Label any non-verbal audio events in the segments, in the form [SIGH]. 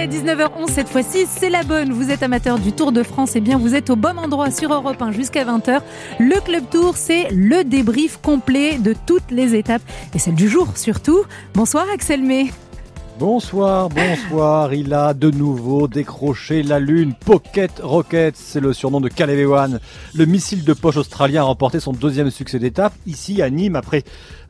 est 19h11 cette fois-ci, c'est la bonne. Vous êtes amateur du Tour de France, et eh bien vous êtes au bon endroit sur Europe 1 jusqu'à 20h. Le Club Tour, c'est le débrief complet de toutes les étapes et celle du jour surtout. Bonsoir Axel May. Bonsoir, bonsoir. Il a de nouveau décroché la Lune. Pocket Rocket, c'est le surnom de Caleb. Le missile de poche australien a remporté son deuxième succès d'étape ici à Nîmes après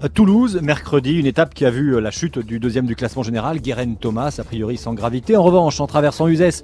Toulouse, mercredi, une étape qui a vu euh, la chute du deuxième du classement général, Guérin Thomas, a priori sans gravité. En revanche, en traversant Uzès,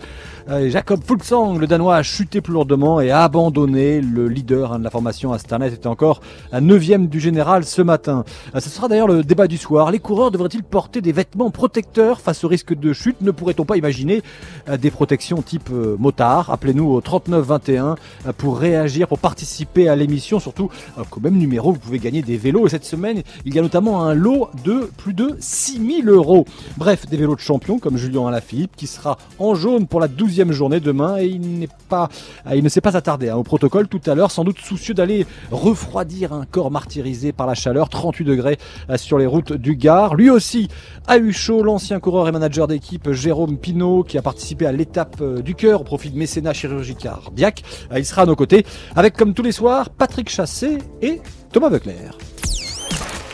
euh, Jacob Fulksang, le Danois, a chuté plus lourdement et a abandonné. Le leader hein, de la formation Asternet était encore à neuvième du général ce matin. Ce sera d'ailleurs le débat du soir. Les coureurs devraient-ils porter des vêtements protecteurs face au risque de chute? Ne pourrait-on pas imaginer euh, des protections type euh, motard? Appelez-nous au 3921 euh, pour réagir, pour participer à l'émission. Surtout qu'au même numéro, vous pouvez gagner des vélos. Et cette semaine, il y a notamment un lot de plus de 6000 euros. Bref, des vélos de champion comme Julien Alaphilippe qui sera en jaune pour la 12e journée demain. Et pas, il ne s'est pas attardé hein, au protocole tout à l'heure, sans doute soucieux d'aller refroidir un corps martyrisé par la chaleur. 38 degrés sur les routes du Gard. Lui aussi a eu chaud, l'ancien ancien coureur et manager d'équipe Jérôme Pinault qui a participé à l'étape euh, du cœur au profit de mécénat chirurgical cardiaque. Euh, il sera à nos côtés avec comme tous les soirs Patrick Chassé et Thomas Veuclair.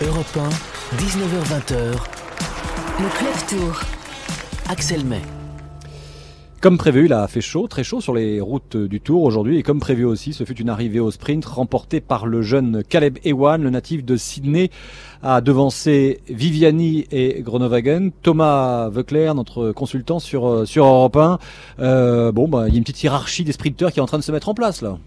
Europe 1, 19h20. Le Club Tour. Axel May. Comme prévu, il a fait chaud, très chaud sur les routes du Tour aujourd'hui. Et comme prévu aussi, ce fut une arrivée au sprint remportée par le jeune Caleb Ewan, le natif de Sydney, a devancé Viviani et Groenewegen. Thomas Veuclair, notre consultant sur, sur Europe 1. Euh, bon, bah, il y a une petite hiérarchie des sprinteurs qui est en train de se mettre en place là.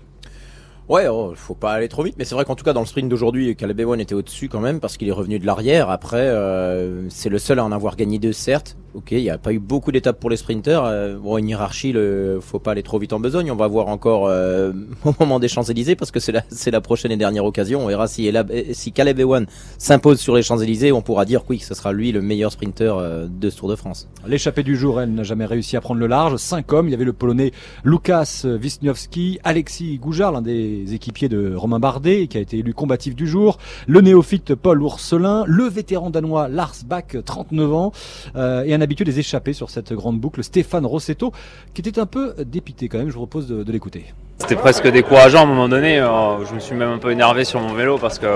Ouais, oh, faut pas aller trop vite, mais c'est vrai qu'en tout cas dans le sprint d'aujourd'hui, Caleb Ewan était au-dessus quand même parce qu'il est revenu de l'arrière. Après, euh, c'est le seul à en avoir gagné deux, certes. Ok, il n'y a pas eu beaucoup d'étapes pour les sprinters. Euh, bon, une hiérarchie, le, faut pas aller trop vite en besogne. On va voir encore euh, [LAUGHS] au moment des Champs-Élysées parce que c'est la, la prochaine et dernière occasion. On verra si, si Caleb Ewan s'impose sur les Champs-Élysées, on pourra dire oui, que ce sera lui le meilleur sprinter euh, de ce Tour de France. L'échappée du jour, elle n'a jamais réussi à prendre le large. Cinq hommes, il y avait le Polonais Lukas Wisniewski, Alexis Goujard, l'un des équipiers de Romain Bardet, qui a été élu combatif du jour, le néophyte Paul Ourselin, le vétéran danois Lars Bach, 39 ans, et un habitué des échappées sur cette grande boucle, Stéphane Rossetto, qui était un peu dépité quand même. Je vous propose de, l'écouter. C'était presque décourageant à un moment donné. Euh, je me suis même un peu énervé sur mon vélo parce qu'il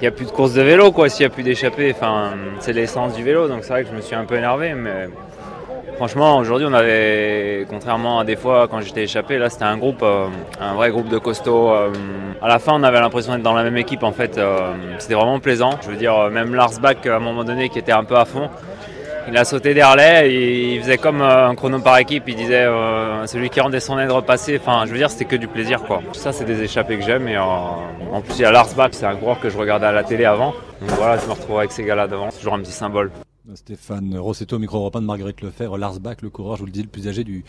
n'y a plus de course de vélo, quoi. S'il n'y a plus d'échappée, enfin, c'est l'essence du vélo. Donc c'est vrai que je me suis un peu énervé, mais franchement, aujourd'hui, on avait, contrairement à des fois quand j'étais échappé, là, c'était un groupe, euh, un vrai groupe de costauds. Euh, à la fin, on avait l'impression d'être dans la même équipe. En fait, c'était vraiment plaisant. Je veux dire, même Lars Bach, à un moment donné, qui était un peu à fond il a sauté d'Harley, il faisait comme euh, un chrono par équipe, il disait euh, celui qui redescendait de repasser, enfin je veux dire c'était que du plaisir quoi. Ça c'est des échappées que j'aime et euh, en plus il y a Lars Bach, c'est un coureur que je regardais à la télé avant. Donc voilà, je me retrouve avec ces gars-là devant, c'est toujours un petit symbole. Stéphane Rossetto, micro européen de Marguerite Lefebvre, Lars Bach, le coureur, je vous le dis, le plus âgé du,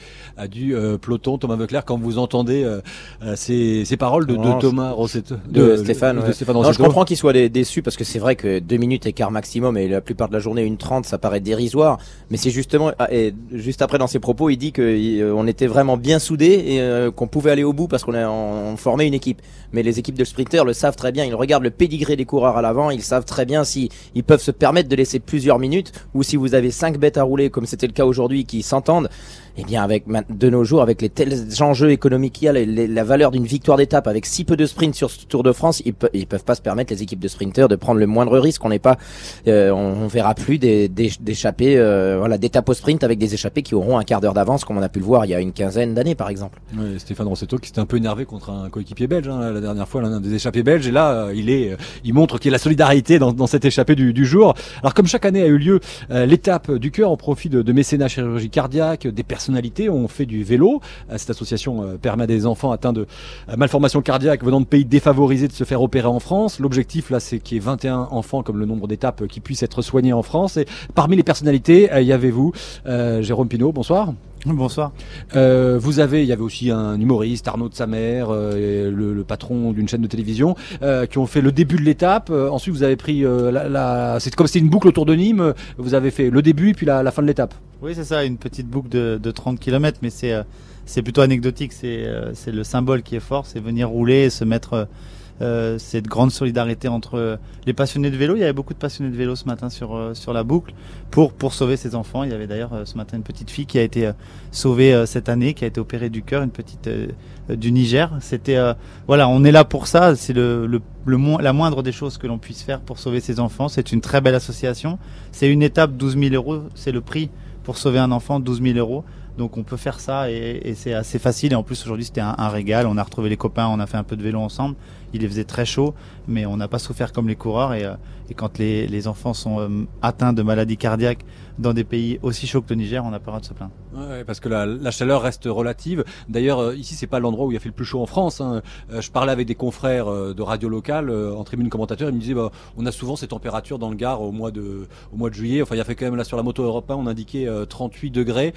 du euh, peloton. Thomas Veuclair, quand vous entendez euh, euh, ces, ces, paroles de, de Thomas Rossetto, de, Stéphane, de Stéphane Rossetto. Non, je comprends qu'il soit déçu parce que c'est vrai que deux minutes écart maximum et la plupart de la journée une trente, ça paraît dérisoire. Mais c'est justement, ah, et juste après dans ses propos, il dit qu'on était vraiment bien soudés et qu'on pouvait aller au bout parce qu'on on formait une équipe. Mais les équipes de sprinters le savent très bien. Ils regardent le pédigré des coureurs à l'avant. Ils savent très bien si ils peuvent se permettre de laisser plusieurs minutes ou si vous avez cinq bêtes à rouler comme c'était le cas aujourd'hui qui s'entendent eh bien avec de nos jours, avec les tels enjeux économiques qu'il y a, la valeur d'une victoire d'étape avec si peu de sprint sur ce Tour de France, ils, ils peuvent pas se permettre les équipes de sprinteurs de prendre le moindre risque. On n'est pas, euh, on, verra plus d'échappées, euh, voilà, d'étapes au sprint avec des échappées qui auront un quart d'heure d'avance, comme on a pu le voir il y a une quinzaine d'années par exemple. Oui, Stéphane Rossetto qui s'était un peu énervé contre un coéquipier belge hein, la dernière fois, l'un des échappés belges, et là euh, il est, il montre qu'il y a la solidarité dans, dans cette échappée du, du, jour. Alors comme chaque année a eu lieu l'étape du cœur au profit de, de mécénat chirurgie cardiaque, des personnalités ont fait du vélo. Euh, cette association euh, permet à des enfants atteints de euh, malformations cardiaques venant de pays défavorisés de se faire opérer en France. L'objectif là, c'est qu'il y ait 21 enfants comme le nombre d'étapes qui puissent être soignés en France. Et parmi les personnalités, il y avait vous, Jérôme Pinault. Bonsoir. Bonsoir. Euh, vous avez, il y avait aussi un humoriste, Arnaud de sa mère, le, le, patron d'une chaîne de télévision, euh, qui ont fait le début de l'étape. ensuite, vous avez pris la, la c'est comme c'était une boucle autour de Nîmes. Vous avez fait le début puis la, la fin de l'étape. Oui, c'est ça, une petite boucle de, de 30 km, mais c'est c'est plutôt anecdotique. C'est c'est le symbole qui est fort, c'est venir rouler et se mettre euh, cette grande solidarité entre les passionnés de vélo. Il y avait beaucoup de passionnés de vélo ce matin sur sur la boucle pour pour sauver ses enfants. Il y avait d'ailleurs ce matin une petite fille qui a été sauvée cette année, qui a été opérée du cœur, une petite du Niger. C'était voilà, on est là pour ça. C'est le, le, le la moindre des choses que l'on puisse faire pour sauver ses enfants. C'est une très belle association. C'est une étape, 12 000 euros, c'est le prix pour sauver un enfant, 12 000 euros. Donc on peut faire ça et, et c'est assez facile. Et en plus aujourd'hui c'était un, un, régal. On a retrouvé les copains, on a fait un peu de vélo ensemble. Il faisait très chaud, mais on n'a pas souffert comme les coureurs. Euh, et quand les, les, enfants sont euh, atteints de maladies cardiaques dans des pays aussi chauds que le Niger, on n'a pas le droit de se plaindre. Ouais, parce que la, la, chaleur reste relative. D'ailleurs, euh, ici, c'est pas l'endroit où il a fait le plus chaud en France. Hein. Euh, je parlais avec des confrères de radio locale en tribune commentateur. Ils me disaient, bah, on a souvent ces températures dans le Gard au mois de, au mois de juillet. Enfin, il a fait quand même là sur la moto européenne, on indiquait 38 degrés.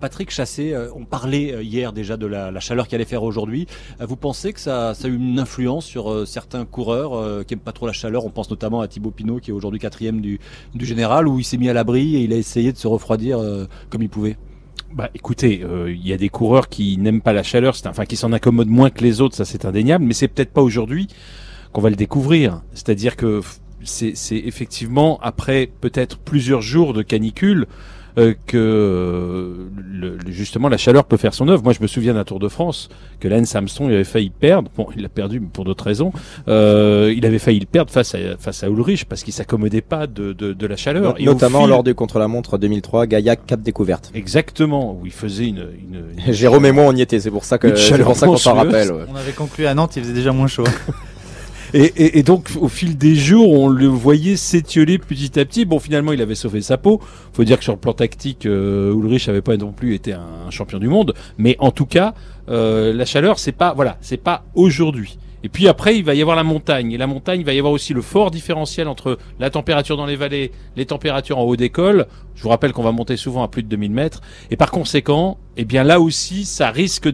Patrick Chassé, on parlait hier déjà de la, la chaleur qu'il allait faire aujourd'hui. vous pensez que ça, ça, a eu une influence sur certains coureurs qui aiment pas trop la chaleur? On pense notamment à Thibaut Pinot, qui est aujourd'hui quatrième du, du général, où il s'est mis à l'abri et il a essayé de se refroidir comme il pouvait. Bah écoutez, euh, il y a des coureurs qui n'aiment pas la chaleur, enfin qui s'en accommodent moins que les autres, ça c'est indéniable, mais c'est peut-être pas aujourd'hui qu'on va le découvrir. C'est-à-dire que c'est effectivement après peut-être plusieurs jours de canicule, euh, que euh, le, justement la chaleur peut faire son œuvre. Moi, je me souviens d'un Tour de France que Lance Armstrong il avait failli perdre. Bon, il l'a perdu pour d'autres raisons. Euh, il avait failli le perdre face à face à Ulrich parce qu'il s'accommodait pas de, de, de, la chaleur. Et Notamment lors du contre-la-montre 2003, Gaillac Cap Découverte. Exactement, où il faisait une. une, [LAUGHS] Jérôme et moi on y était. C'est pour ça que c'est pour ça qu'on s'en rappelle. On avait conclu à Nantes, il faisait déjà moins chaud. [LAUGHS] Et, et, et, donc, au fil des jours, on le voyait s'étioler petit à petit. Bon, finalement, il avait sauvé sa peau. Faut dire que sur le plan tactique, euh, Ulrich n'avait pas non plus été un, champion du monde. Mais en tout cas, euh, la chaleur, c'est pas, voilà, c'est pas aujourd'hui. Et puis après, il va y avoir la montagne. Et la montagne, il va y avoir aussi le fort différentiel entre la température dans les vallées, les températures en haut des cols. Je vous rappelle qu'on va monter souvent à plus de 2000 mètres. Et par conséquent, eh bien là aussi, ça risque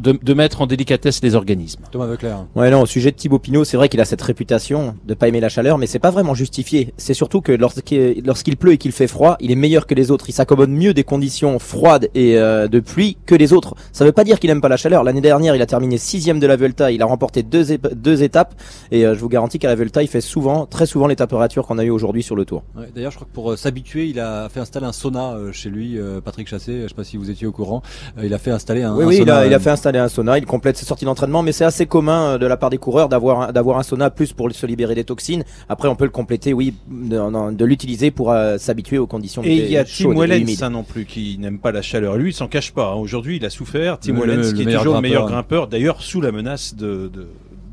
de, de, mettre en délicatesse les organismes. Thomas Veuclair. Ouais, non, au sujet de Thibaut Pinot, c'est vrai qu'il a cette réputation de pas aimer la chaleur, mais c'est pas vraiment justifié. C'est surtout que lorsqu'il lorsqu'il pleut et qu'il fait froid, il est meilleur que les autres. Il s'accommode mieux des conditions froides et euh, de pluie que les autres. Ça veut pas dire qu'il aime pas la chaleur. L'année dernière, il a terminé sixième de la Vuelta. Il a remporté deux, deux étapes et euh, je vous garantis qu'à la Vuelta, il fait souvent, très souvent les températures qu'on a eu aujourd'hui sur le Tour. Ouais, D'ailleurs, je crois que pour euh, s'habituer, il a fait installer un sauna chez lui, Patrick Chassé. Je sais pas si vous étiez au courant. il a fait installer un, oui, un oui, sauna. Il a, il a fait installer un sauna, il complète ses sorties d'entraînement, mais c'est assez commun euh, de la part des coureurs d'avoir d'avoir un sauna plus pour se libérer des toxines. Après, on peut le compléter, oui, de, de l'utiliser pour euh, s'habituer aux conditions. Et il y a Tim Wellens, ça non plus, qui n'aime pas la chaleur. Lui, il s'en cache pas. Hein. Aujourd'hui, il a souffert. Tim Wellens, qui est toujours le meilleur grimpeur, d'ailleurs sous la menace de, de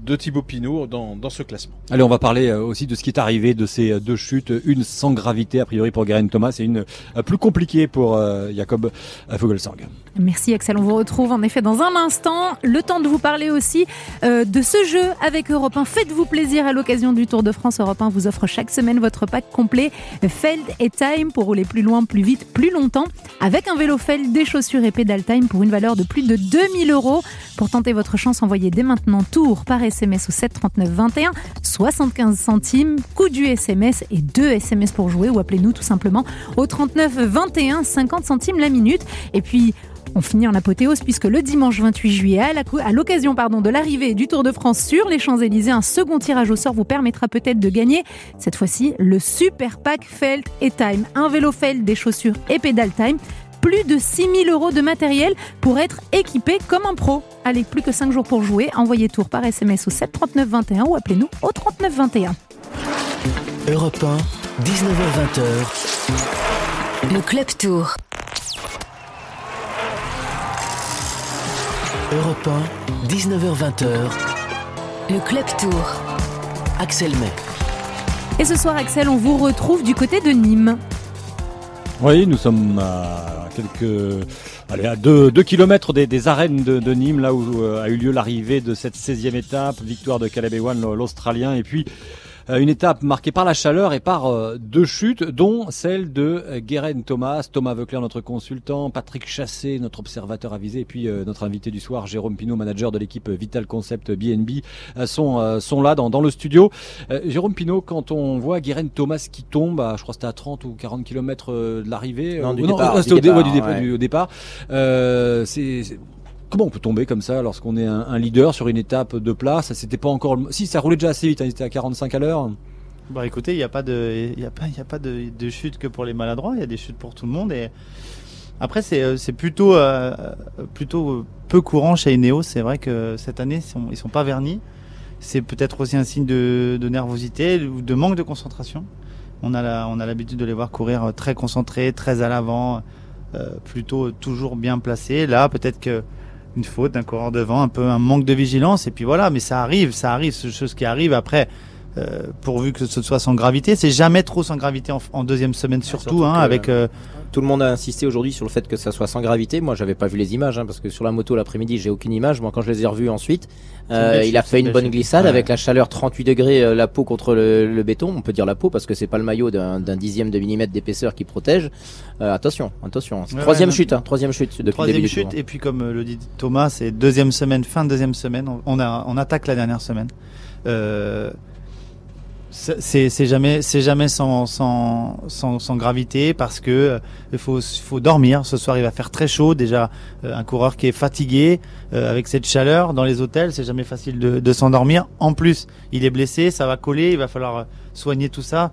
de Thibaut Pinot dans, dans, ce classement. Allez, on va parler euh, aussi de ce qui est arrivé de ces deux chutes, une sans gravité a priori pour Garen Thomas et une plus compliquée pour Jacob Fogelsang. Merci Axel, on vous retrouve en effet dans un instant. Le temps de vous parler aussi de ce jeu avec Europe 1. Faites-vous plaisir à l'occasion du Tour de France. Europe 1 vous offre chaque semaine votre pack complet Feld et Time pour rouler plus loin, plus vite, plus longtemps avec un vélo Feld, des chaussures et pédale Time pour une valeur de plus de 2000 euros. Pour tenter votre chance, envoyez dès maintenant Tour par SMS au 739 21, 75 centimes, coût du SMS et 2 SMS pour jouer ou appelez-nous tout simplement au 39 21, 50 centimes la minute. Et puis, on finit en apothéose puisque le dimanche 28 juillet, à l'occasion pardon de l'arrivée du Tour de France sur les Champs-Élysées, un second tirage au sort vous permettra peut-être de gagner cette fois-ci le Super Pack Felt et Time, un vélo Felt, des chaussures et pédale Time plus de 6000 euros de matériel pour être équipé comme un pro. Allez, plus que 5 jours pour jouer. Envoyez tour par SMS au 73921 ou appelez-nous au 3921. Europe 1, 19h20. Le Club Tour. Europe 1, 19h20. Le Club Tour. Axel May. Et ce soir, Axel, on vous retrouve du côté de Nîmes. Oui, nous sommes à quelques, allez, à 2 km des, des, arènes de, de, Nîmes, là où euh, a eu lieu l'arrivée de cette 16e étape, victoire de Caleb Ewan, l'Australien, et puis une étape marquée par la chaleur et par euh, deux chutes, dont celle de euh, Guérin Thomas, Thomas Veuclair, notre consultant, Patrick Chassé, notre observateur avisé, et puis notre invité du soir, Jérôme Pinot, manager de l'équipe Vital Concept BNB, sont, sont là dans, dans le studio. Jérôme Pinot, quand on voit Guérin Thomas qui tombe, à, je crois que c'était à 30 ou 40 km de l'arrivée, non, du départ, c'était départ, au départ, c'est Comment on peut tomber comme ça lorsqu'on est un, leader sur une étape de place C'était pas encore. Si ça roulait déjà assez vite, hein, il était à 45 à l'heure. Bah écoutez, il n'y a pas de, y a pas, y a pas de, chute que pour les maladroits. Il y a des chutes pour tout le monde. Et après, c'est, euh, plutôt, euh, plutôt euh, peu courant chez Ineos. C'est vrai que cette année, ils ils sont pas vernis. C'est peut-être aussi un signe de, nervosité ou de manque de concentration. On a l'habitude de les voir courir très concentrés, très à l'avant, plutôt toujours bien placés. Là, peut-être que une faute d'un coureur devant, un peu un manque de vigilance. Et puis voilà, mais ça arrive, ça arrive, c'est chose qui arrive après. Euh, pourvu que ce soit sans gravité, c'est jamais trop sans gravité en, en deuxième semaine surtout, surtout hein, avec euh, Tout le monde a insisté aujourd'hui sur le fait que ça soit sans gravité. Moi, j'avais pas vu les images, hein, parce que sur la moto l'après-midi, j'ai aucune image. Moi, quand je les ai revus ensuite, euh, il a fait une bonne glissade Ouais. avec la chaleur 38 degrés, euh, la peau contre le, le béton. On peut dire la peau parce que c'est pas le maillot d'un dixième de millimètre d'épaisseur qui protège. Euh, attention, attention. Ouais, troisième ouais, chute, hein, troisième chute depuis le troisième début chute. Et puis comme le dit Thomas, c'est deuxième semaine, fin de deuxième semaine. On a, on attaque la dernière semaine. Euh, c'est jamais, c'est jamais sans, sans, sans, gravité parce que euh, il faut, faut dormir. Ce soir, il va faire très chaud. Déjà, euh, un coureur qui est fatigué euh, avec cette chaleur dans les hôtels, c'est jamais facile de, s'endormir. En plus, il est blessé, ça va coller. Il va falloir euh, soigner tout ça.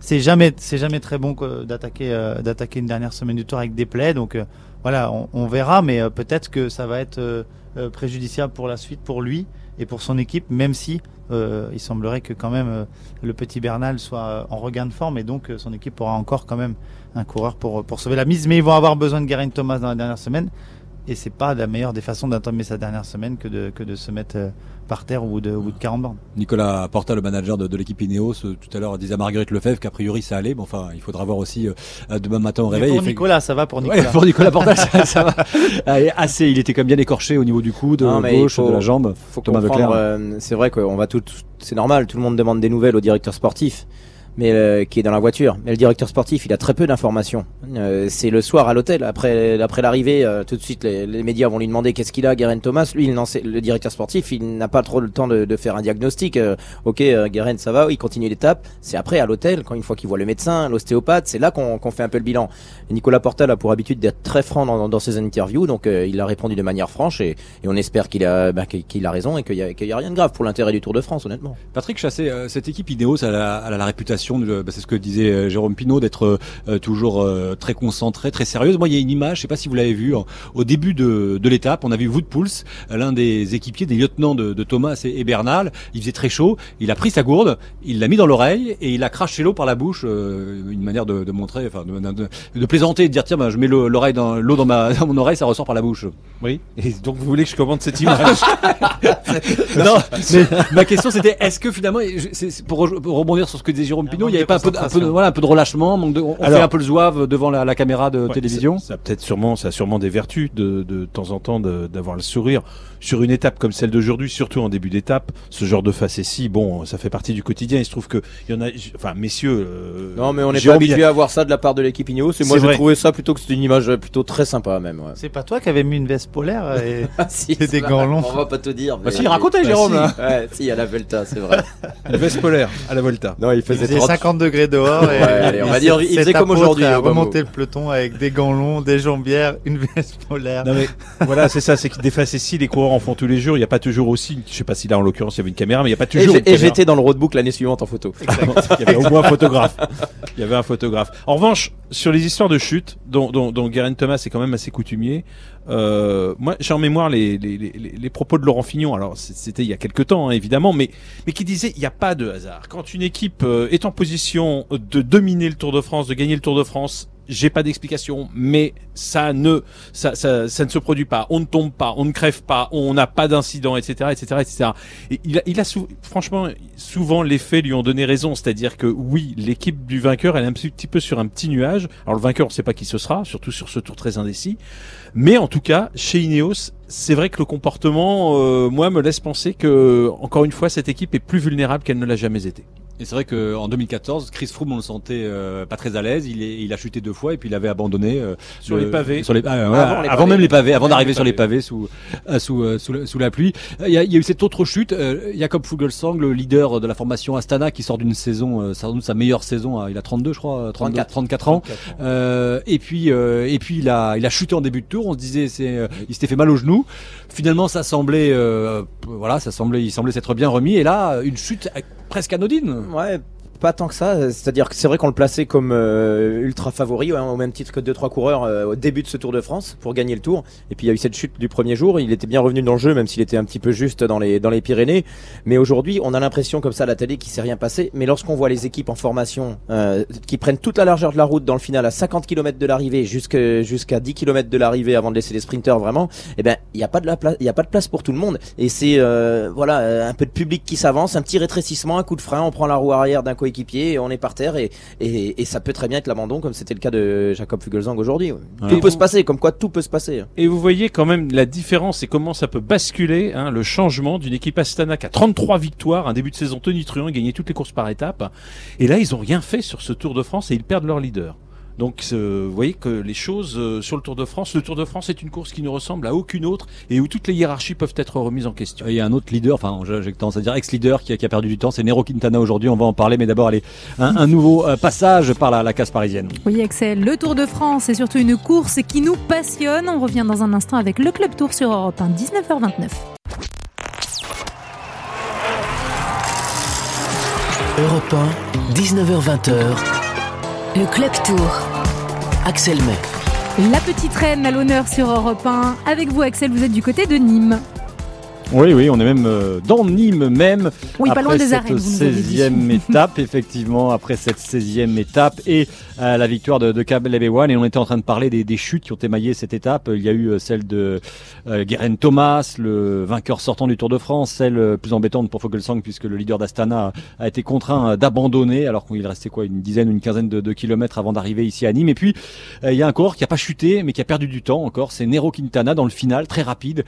C'est jamais, c'est jamais très bon que d'attaquer, euh, d'attaquer une dernière semaine du tour avec des plaies. Donc euh, voilà, on, verra, mais euh, peut-être que ça va être euh, euh, préjudiciable pour la suite, pour lui et pour son équipe, même si euh, il semblerait que quand même euh, le petit Bernal soit euh, en regain de forme et donc son équipe aura encore quand même un coureur pour, pour sauver la mise. Mais ils vont avoir besoin de Geraint Thomas dans la dernière semaine. Et c'est pas la meilleure des façons d'entamer sa dernière semaine que de, que de se mettre euh, par terre au bout de, au bout de 40 bornes. Nicolas Porta, le manager de, de l'équipe Ineos, euh, tout à l'heure disait à Marguerite Lefebvre qu'a priori ça allait. Mais enfin, il faudra voir aussi euh, demain matin au Mais réveil. pour Nicolas, ça va pour Ouais, Nicolas. pour Nicolas Porta, [LAUGHS] ça, ça va. Allez, assez. Il était quand même bien écorché au niveau du coude Non, gauche, faut- de la jambe. faut Thomas euh, c'est vrai qu'on va tout, c'est normal, tout le monde demande des nouvelles au directeur sportif, mais euh, qui est dans la voiture. Mais le directeur sportif, il a très peu d'informations. Euh, c'est le soir à l'hôtel, après, après l'arrivée, euh, tout de suite les, les médias vont lui demander qu'est-ce qu'il a, Guerin Thomas. Lui, il n'en sait- le directeur sportif, il n'a pas trop le temps de, de faire un diagnostic. Euh, ok, euh, Guerin, ça va, il continue l'étape. C'est après à l'hôtel, quand une fois qu'il voit le médecin, l'ostéopathe, c'est là qu'on qu'on fait un peu le bilan. Nicolas Portal a pour habitude d'être très franc dans, dans ses interviews, donc euh, il a répondu de manière franche et, et on espère qu'il a, bah, qu'il a raison et qu'il y, a- a rien de grave pour l'intérêt du Tour de France, honnêtement. Patrick Chassé, cette équipe Ineos, elle elle a la réputation, bah, c'est ce que disait euh, Jérôme Pinault, d'être euh, toujours euh, très concentrée, très sérieuse. Moi, il y a une image, je sais pas si vous l'avez vu, en- au début de, de l'étape, on a vu Woodpulse, l'un des équipiers, des lieutenants de, de Thomas et, et Bernal. Il faisait très chaud, il a pris sa gourde, il l'a mis dans l'oreille et il a craché l'eau par la bouche, euh, une manière de, de montrer, enfin, de, plaisanter, et de dire tiens, bah, je mets le- l'oreille dans l'eau dans, ma, [LAUGHS] dans mon oreille, ça ressort par la bouche. Oui. Et donc vous voulez que je commande cette image? [LAUGHS] [LAUGHS] Non, mais ma question c'était est-ce que finalement, pour, pour rebondir sur ce que disait Jérôme Il n'y avait pas un peu, de- un peu de, voilà, un peu de relâchement, manque de, on Alors- fait un peu le zouave devant la, la caméra de Ouais, télévision. Ça, ça a peut-être sûrement, ça a sûrement des vertus de, de temps en temps de- d'avoir le sourire sur une étape comme celle d'aujourd'hui, surtout en début d'étape. Ce genre de facétie, bon, ça fait partie du quotidien. Il se trouve que il y en a, enfin, messieurs. euh, Non, mais on n'est pas a- habitué à voir ça de la part de l'équipe Ineos. Et moi, j'ai trouvé ça plutôt que c'était une image plutôt très sympa, même. Ouais. C'est pas toi qui avais mis une veste polaire et [LAUGHS] Ah, si, Et des gants longs. On va pas te dire. Bah mais- si, racontez Bah, Jérôme si. là. [LAUGHS] Ouais, si, à la Velta, c'est vrai. Une veste polaire à la Volta. Non, il il faisait faisait 30 50 degrés dehors et Ouais, allez, on va dire, il faisait comme aujourd'hui, mot. le peloton avec des gants longs, des jambières, une veste polaire. Non mais voilà, c'est ça, c'est que des facéties, les coureurs en font tous les jours. Il n'y a pas toujours aussi, je sais pas si là en l'occurrence il y avait une caméra, mais il n'y a pas toujours. Et j'étais dans le roadbook l'année suivante en photo. [LAUGHS] Il y avait au moins un photographe. Il y avait un photographe. En revanche, sur les histoires de chute, dont, dont, dont Guerin Thomas est quand même assez coutumier, euh, moi j'ai en mémoire les, les, les, les propos de Laurent Fignon. Alors c'était il y a quelques temps, hein, évidemment, mais, mais qui disait il n'y a pas de hasard. Quand une équipe euh, est en position de dominer le Tour de France, de gagner le Tour de France, j'ai pas d'explication, mais ça ne, ça, ça, ça ne se produit pas. On ne tombe pas, on ne crève pas, on n'a pas d'incident, etc., etc., etc. Et il a, il a sou- franchement, souvent les faits lui ont donné raison. C'est-à-dire que oui, l'équipe du vainqueur, elle est un petit peu sur un petit nuage. Alors le vainqueur, on ne sait pas qui ce sera, surtout sur ce tour très indécis. Mais en tout cas, chez Ineos, c'est vrai que le comportement, euh, moi, me laisse penser que, encore une fois, cette équipe est plus vulnérable qu'elle ne l'a jamais été. Et c'est vrai qu'en 2014, Chris Froome, on le sentait euh, pas très à l'aise. Il, est, il a chuté deux fois et puis il avait abandonné euh, sur les pavés. Sur les, ah, avant, avant même les pavés, avant d'arriver sur les pavés sous euh, sous, sous, la, sous, la, pluie. Il y, a, il y, a, eu cette autre chute. Jacob Fuglsang, le leader de la formation Astana, qui sort d'une saison, sans doute sa meilleure saison. il a 32, je crois, 32, 34, ans. 34 et puis et puis il a il a chuté en début de tour. On se disait c'est il s'était fait mal au genou. Finalement, ça semblait voilà, ça semblait il semblait s'être bien remis. Et là, une chute presque anodine. Ouais, pas tant que ça. C'est-à-dire que c'est vrai qu'on le plaçait comme euh, ultra favori, au même titre que deux trois coureurs euh, au début de ce Tour de France pour gagner le Tour. Et puis il y a eu cette chute du premier jour. Il était bien revenu dans le jeu, même s'il était un petit peu juste dans les dans les Pyrénées. Mais aujourd'hui, on a l'impression comme ça à la télé qu'il s'est rien passé. Mais lorsqu'on voit les équipes en formation euh, qui prennent toute la largeur de la route dans le final à 50 km de l'arrivée jusqu'à jusqu'à 10 km de l'arrivée avant de laisser les sprinters vraiment, eh ben il y a pas de la place, il y a pas de place pour tout le monde. Et c'est voilà un peu de public qui s'avance, un petit rétrécissement, un coup de frein, on prend la roue arrière d'un coéquipier on est par terre et, et, ça peut très bien être l'abandon comme c'était le cas de Jacob Fugelsang aujourd'hui. Tout peut se passer, comme quoi tout peut se passer. Et vous voyez quand même la différence et comment ça peut basculer hein, le changement d'une équipe Astana qui a 33 victoires, un début de saison tonitruant, gagné toutes les courses par étapes. Et là, ils ont rien fait sur ce Tour de France et ils perdent leur leader. Donc euh, vous voyez que les choses euh, sur le Tour de France, le Tour de France est une course qui ne ressemble à aucune autre et où toutes les hiérarchies peuvent être remises en question. Il y a un autre leader, enfin j'ai tendance à dire ex-leader qui, a perdu du temps, c'est Nero Quintana aujourd'hui, on va en parler, mais d'abord allez, un, nouveau euh, passage par la, la case parisienne. Oui Axel, le Tour de France est surtout une course qui nous passionne. On revient dans un instant avec le Club Tour sur Europe 1, 19h29. Europe 1, 19h20. Le Club Tour. Axel May. La petite reine à l'honneur sur Europe 1. Avec vous, Axel, vous êtes du côté de Nîmes. Oui, oui, on est même euh, dans Nîmes même. Oui, après pas loin des cette arènes. 16e étape, effectivement, après cette 16e étape et euh, la victoire de, de Cab Et on était en train de parler des, des, chutes qui ont émaillé cette étape. Il y a eu euh, celle de euh, Guerin Thomas, le vainqueur sortant du Tour de France, celle plus embêtante pour Fogelsang puisque le leader d'Astana a été contraint d'abandonner alors qu'il restait quoi une dizaine ou une quinzaine de, de kilomètres avant d'arriver ici à Nîmes. Et puis il y a un coureur qui a pas chuté mais qui a perdu du temps encore. C'est Nero Quintana dans le final, très rapide.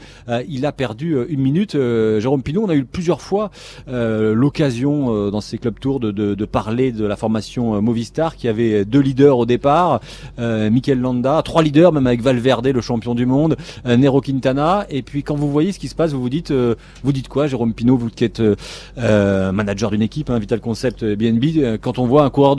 il a perdu une minute euh, Jérôme Pinot, on a eu plusieurs fois euh, l'occasion euh, dans ces clubs tours de, parler de la formation Movistar qui avait deux leaders au départ, Mikel Landa, trois leaders même avec Valverde, le champion du monde, Nero Quintana. Et puis quand vous voyez ce qui se passe, vous vous dites, vous dites quoi, Jérôme Pinot, vous qui êtes manager d'une équipe, hein, Vital Concept BNB, quand on voit un coureur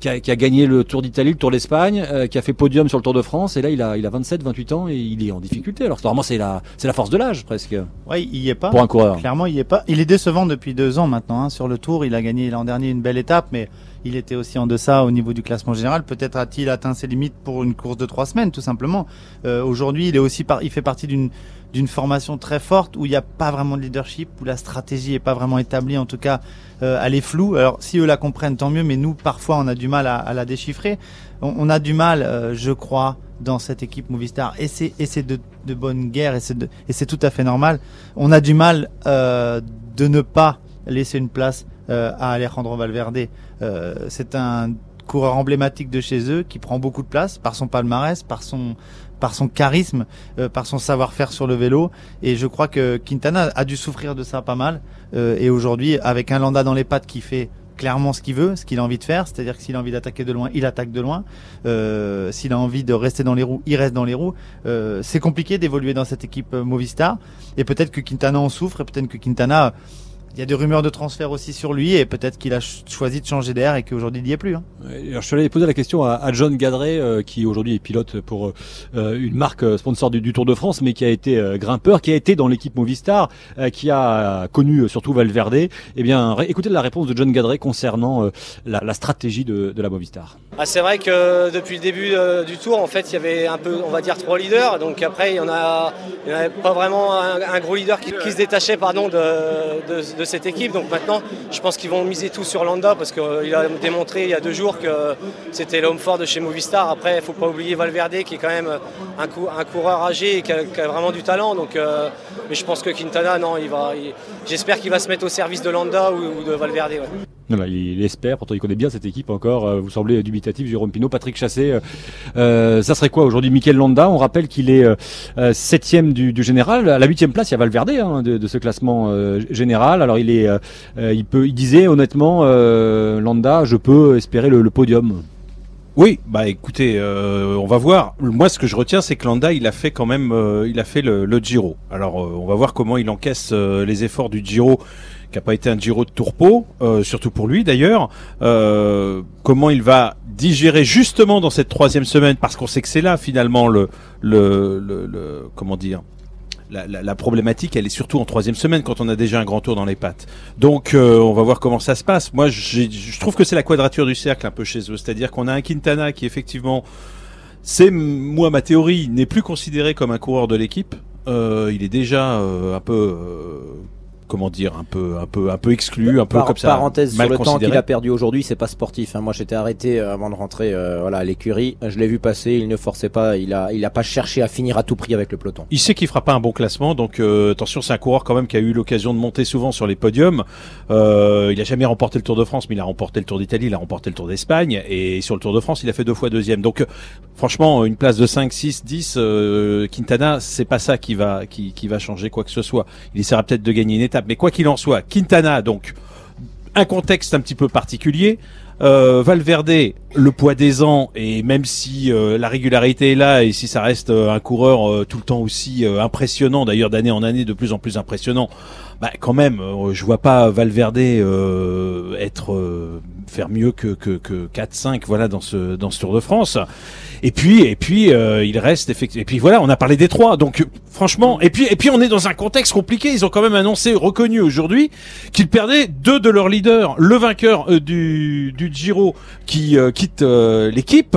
qui a, gagné le Tour d'Italie, le Tour d'Espagne, qui a fait podium sur le Tour de France, et là il a il a 27, 28 ans et il est en difficulté. Alors vraiment c'est la c'est la force de l'âge presque il y est pas. Pour un coureur. Clairement, il y est pas. Il est décevant depuis deux ans maintenant hein, sur le Tour. Il a gagné l'an dernier une belle étape, mais il était aussi en deçà au niveau du classement général. Peut-être a-t-il atteint ses limites pour une course de trois semaines, tout simplement. Euh, Aujourd'hui, il est aussi par... il fait partie d'une d'une formation très forte où il n'y a pas vraiment de leadership, où la stratégie est pas vraiment établie, en tout cas, euh, elle est floue. Alors, si eux la comprennent, tant mieux, mais nous, parfois, on a du mal à, à la déchiffrer. On, on, a du mal, euh, je crois, dans cette équipe Movistar, et c'est, et c'est de, de bonne guerre, et c'est, et c'est tout à fait normal. On a du mal euh, de ne pas laisser une place euh, à Alejandro Valverde. Euh, c'est un coureur emblématique de chez eux qui prend beaucoup de place par son palmarès, par son par son charisme, euh, par son savoir-faire sur le vélo. Et je crois que Quintana a dû souffrir de ça pas mal. Euh, et aujourd'hui, avec un Landa dans les pattes qui fait clairement ce qu'il veut, ce qu'il a envie de faire, c'est-à-dire que s'il a envie d'attaquer de loin, il attaque de loin. Euh, s'il a envie de rester dans les roues, il reste dans les roues. Euh, c'est compliqué d'évoluer dans cette équipe euh, Movistar, et peut-être que Quintana en souffre, et peut-être que Quintana il y a des rumeurs de transfert aussi sur lui et peut-être qu'il a choisi de changer d'air et qu'aujourd'hui il n'y est plus. Hein. Alors, je suis allé poser la question à, à John Gadret euh, qui aujourd'hui est pilote pour euh, une marque euh, sponsor du, du, Tour de France mais qui a été euh, grimpeur, qui a été dans l'équipe Movistar, euh, qui a connu surtout Valverde. Eh bien, écoutez la réponse de John Gadret concernant la, la, stratégie de, de la Movistar. Ah, C'est vrai que depuis le début du Tour, en fait, il y avait un peu, on va dire, trois leaders. Donc après, il y en a, il y en avait pas vraiment un, un gros leader qui, qui, se détachait, pardon, de, de, de cette équipe. Donc maintenant, je pense qu'ils vont miser tout sur Landa parce qu'il a démontré il y a deux jours que c'était l'homme fort de chez Movistar. Après, il ne faut pas oublier Valverde qui est quand même un, cou un coureur âgé et qui a, vraiment du talent. Donc, euh, mais je pense que Quintana, non, il va, j'espère qu'il va se mettre au service de Landa ou, de Valverde. Il espère, pourtant il connaît bien cette équipe encore. Euh, vous semblez dubitatif, Jérôme Pinot, Patrick Chassé. Euh, euh, ça serait quoi aujourd'hui Mikel Landa, on rappelle qu'il est septième du, général. À la huitième place, il y a Valverde hein, de, ce classement général. Alors il est, il peut, il disait honnêtement, Landa, je peux espérer le, le podium. Oui, bah écoutez, on va voir. Moi, ce que je retiens, c'est que Landa, il a fait quand même, il a fait le, le Giro. Alors, on va voir comment il encaisse les efforts du Giro qui n'a pas été un Giro de tourpeau, surtout pour lui d'ailleurs. Euh, comment il va digérer justement dans cette troisième semaine, parce qu'on sait que c'est là finalement le, le, le, comment dire. La, la, problématique, elle est surtout en troisième semaine quand on a déjà un grand tour dans les pattes. Donc, euh, on va voir comment ça se passe. Moi, je trouve que c'est la quadrature du cercle un peu chez eux, c'est-à-dire qu'on a un Quintana qui effectivement, c'est moi ma théorie, n'est plus considéré comme un coureur de l'équipe. Euh, il est déjà un peu comment dire, un peu, un peu, un peu exclu, un peu comme ça. Parenthèse sur le temps qu'il a perdu aujourd'hui, c'est pas sportif. Hein. Moi, j'étais arrêté euh, avant de rentrer, euh, voilà, à l'écurie. Je l'ai vu passer. Il ne forçait pas. Il a, il a pas cherché à finir à tout prix avec le peloton. Il sait qu'il fera pas un bon classement, donc euh, attention, c'est un coureur quand même qui a eu l'occasion de monter souvent sur les podiums. il a jamais remporté le Tour de France, mais il a remporté le Tour d'Italie, il a remporté le Tour d'Espagne, et sur le Tour de France, il a fait deux fois deuxième. Donc, franchement, une place de 5, 6, 10, Quintana, c'est pas ça qui va, qui, qui va changer quoi que ce soit. Il essaiera peut-être de gagner une étape, mais quoi qu'il en soit, Quintana, donc un contexte un petit peu particulier. Euh, Valverde, le poids des ans, et même si euh, la régularité est là, et si ça reste euh, un coureur tout le temps aussi impressionnant, d'ailleurs d'année en année de plus en plus impressionnant, bah quand même, je vois pas Valverde être faire mieux que que, que 4-5 voilà dans ce dans ce Tour de France. Et puis et puis il reste effectivement. Et puis voilà, on a parlé des trois. Donc franchement, et puis et puis on est dans un contexte compliqué. Ils ont quand même annoncé, reconnu aujourd'hui, qu'ils perdaient deux de leurs leaders, le vainqueur du du Giro qui quitte euh, l'équipe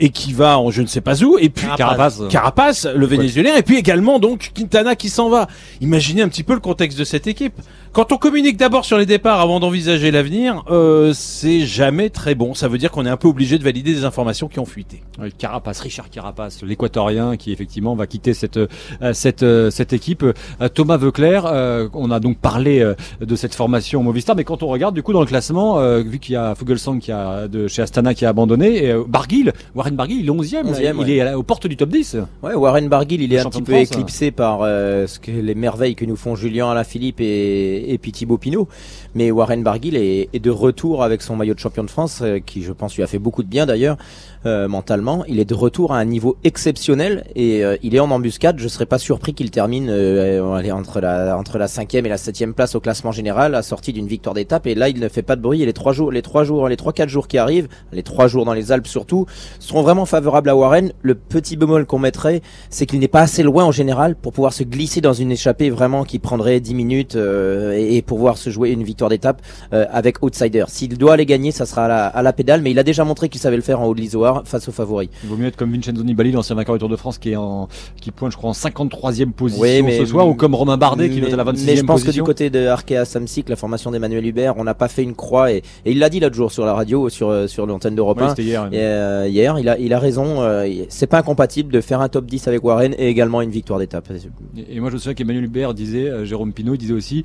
et qui va en je ne sais pas où et puis Carapace, Carapace le vénézuélien et puis également donc Quintana qui s'en va. Imaginez un petit peu le contexte de cette équipe. Quand on communique d'abord sur les départs avant d'envisager l'avenir, euh, c'est jamais très bon. Ça veut dire qu'on est un peu obligé de valider des informations qui ont fuité. Carapace, Richard Carapace, l'équatorien qui effectivement va quitter cette euh, cette euh, cette équipe. Thomas Veuclair, on a donc parlé de cette formation Movistar, mais quand on regarde du coup dans le classement, vu qu'il y a Fugelsang qui a de chez Astana qui a abandonné, et, Barguil, Warren Barguil, il est 11e, il est aux portes du top 10. Ouais, Warren Barguil, il est un petit peu éclipsé par ce que les merveilles que nous font Julien Alaphilippe et et puis Thibaut Pinot. Mais Warren Barguil est, de retour avec son maillot de champion de France, euh, qui je pense lui a fait beaucoup de bien d'ailleurs. Euh, mentalement. Il est de retour à un niveau exceptionnel et euh, il est en embuscade. Je serais pas surpris qu'il termine euh, entre la entre la cinquième et la septième place au classement général, assorti d'une victoire d'étape. Et là, il ne fait pas de bruit. Et les trois jours, les trois jours, les trois quatre jours qui arrivent, les trois jours dans les Alpes surtout, seront vraiment favorables à Warren. Le petit bémol qu'on mettrait, c'est qu'il n'est pas assez loin en général pour pouvoir se glisser dans une échappée vraiment qui prendrait 10 minutes et, pouvoir se jouer une victoire d'étape avec outsider. S'il doit aller gagner, ça sera à la, à la pédale. Mais il a déjà montré qu'il savait le faire en haut de face aux favoris. Il vaut mieux être comme Vincenzo Nibali, l'ancien vainqueur du Tour de France, qui est en, qui pointe, je crois, en 53e position ce soir, ou comme Romain Bardet, qui est à la 26e position. Mais je pense que du côté de Arkea Samsic, la formation d'Emmanuel Hubert, on n'a pas fait une croix, et, il l'a dit l'autre jour sur la radio, sur, euh, sur l'antenne d'Europe 1. hier. Euh, hier, il a, il a raison, euh, c'est pas incompatible de faire un top 10 avec Warren et également une victoire d'étape. Et, moi, je me souviens qu'Emmanuel Hubert disait, Jérôme Pinault disait aussi,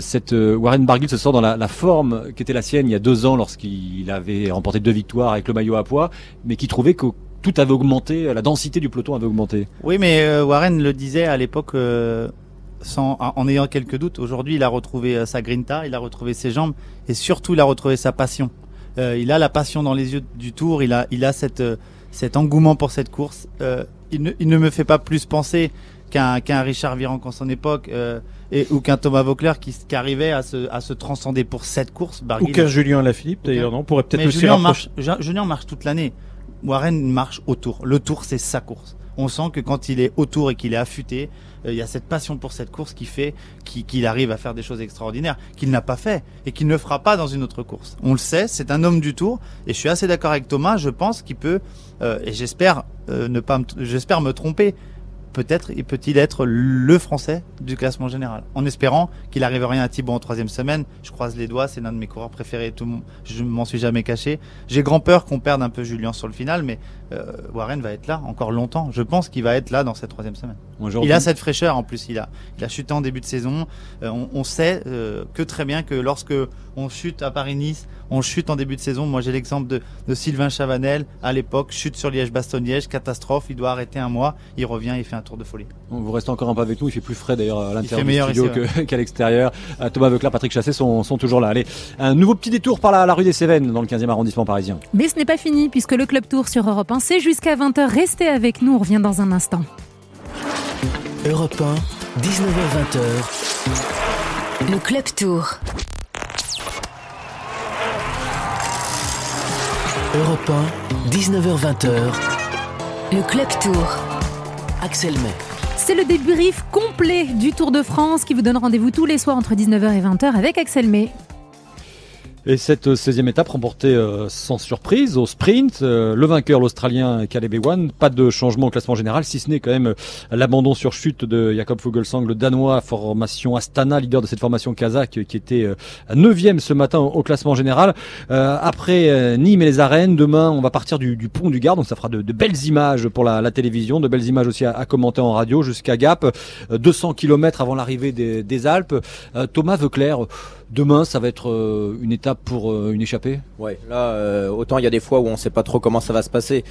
cette Warren Barguil se sort dans la, la forme qui était la sienne il y a deux ans lorsqu'il avait remporté deux victoires avec le maillot à poids, mais qui trouvait qu'au tout avait augmenté, la densité du peloton avait augmenté. Oui, mais euh, Warren le disait à l'époque euh, sans, en ayant quelques doutes. Aujourd'hui, il a retrouvé euh, sa grinta, il a retrouvé ses jambes et surtout, il a retrouvé sa passion. il a la passion dans les yeux du tour, il a, il a cette, cet engouement pour cette course. Il ne, il, ne, me fait pas plus penser qu'un qu'un Richard Virenque en son époque et, ou qu'un Thomas Vauclair qui, qui, arrivait à se, à se transcender pour cette course. ou qu'un Julien Lafilippe d'ailleurs, non Pourrait peut-être aussi Julien marche, Julien marche toute l'année. Warren marche autour. Le tour, c'est sa course. On sent que quand il est autour et qu'il est affûté, euh, il y a cette passion pour cette course qui fait qu'il arrive à faire des choses extraordinaires qu'il n'a pas fait et qu'il ne fera pas dans une autre course. On le sait, c'est un homme du tour et je suis assez d'accord avec Thomas. Je pense qu'il peut euh, et j'espère euh, ne pas, j'espère me tromper, peut-être peut-il être le Français du classement général. En espérant qu'il arrive rien à Thibaut en troisième semaine. Je croise les doigts, c'est l'un de mes coureurs préférés. Tout, je m'en suis jamais caché. J'ai grand peur qu'on perde un peu Julien sur le final, mais euh, Warren va être là encore longtemps. Je pense qu'il va être là dans cette troisième semaine. Il a cette fraîcheur en plus. Il a, il a chuté en début de saison. Euh, on, on, sait euh, que très bien que lorsque on chute à Paris-Nice, on chute en début de saison. Moi, j'ai l'exemple de, de, Sylvain Chavanel, à l'époque, chute sur Liège-Bastogne-Liège, catastrophe, il doit arrêter un mois, il revient, il fait un tour de folie. Vous restez encore un peu avec nous, il fait plus frais d'ailleurs à l'intérieur du studio qu'à l'extérieur. Thomas Veuclair, Patrick Chassé sont, sont, toujours là. Allez, un nouveau petit détour par la, la rue des Cévennes, dans le 15e arrondissement parisien. Mais ce n'est pas fini, puisque le Club Tour sur Europe 1, c'est jusqu'à 20h. Restez avec nous, on revient dans un instant. Europe 1, 19h20. Le Club Tour. Europe 1, 19h20. Le Club Tour. Axel May. C'est le débrief complet du Tour de France qui vous donne rendez-vous tous les soirs entre 19h et 20h avec Axel May. Et cette 16e étape remportée euh, sans surprise au sprint, euh, le vainqueur l'Australien Caleb Ewan, pas de changement au classement général, si ce n'est quand même euh, l'abandon sur chute de Jakob Fuglsang, le Danois, formation Astana, leader de cette formation kazakh, qui était 9e ce matin au, classement général. après Nîmes et les arènes, demain on va partir du, pont du Gard, donc ça fera de, belles images pour la, la, télévision, de belles images aussi à, à commenter en radio jusqu'à Gap, 200 km avant l'arrivée des, des, Alpes. Thomas Veuclair, Demain, ça va être euh, une étape pour euh, une échappée? Ouais, là, euh, autant il y a des fois où on ne sait pas trop comment ça va se passer.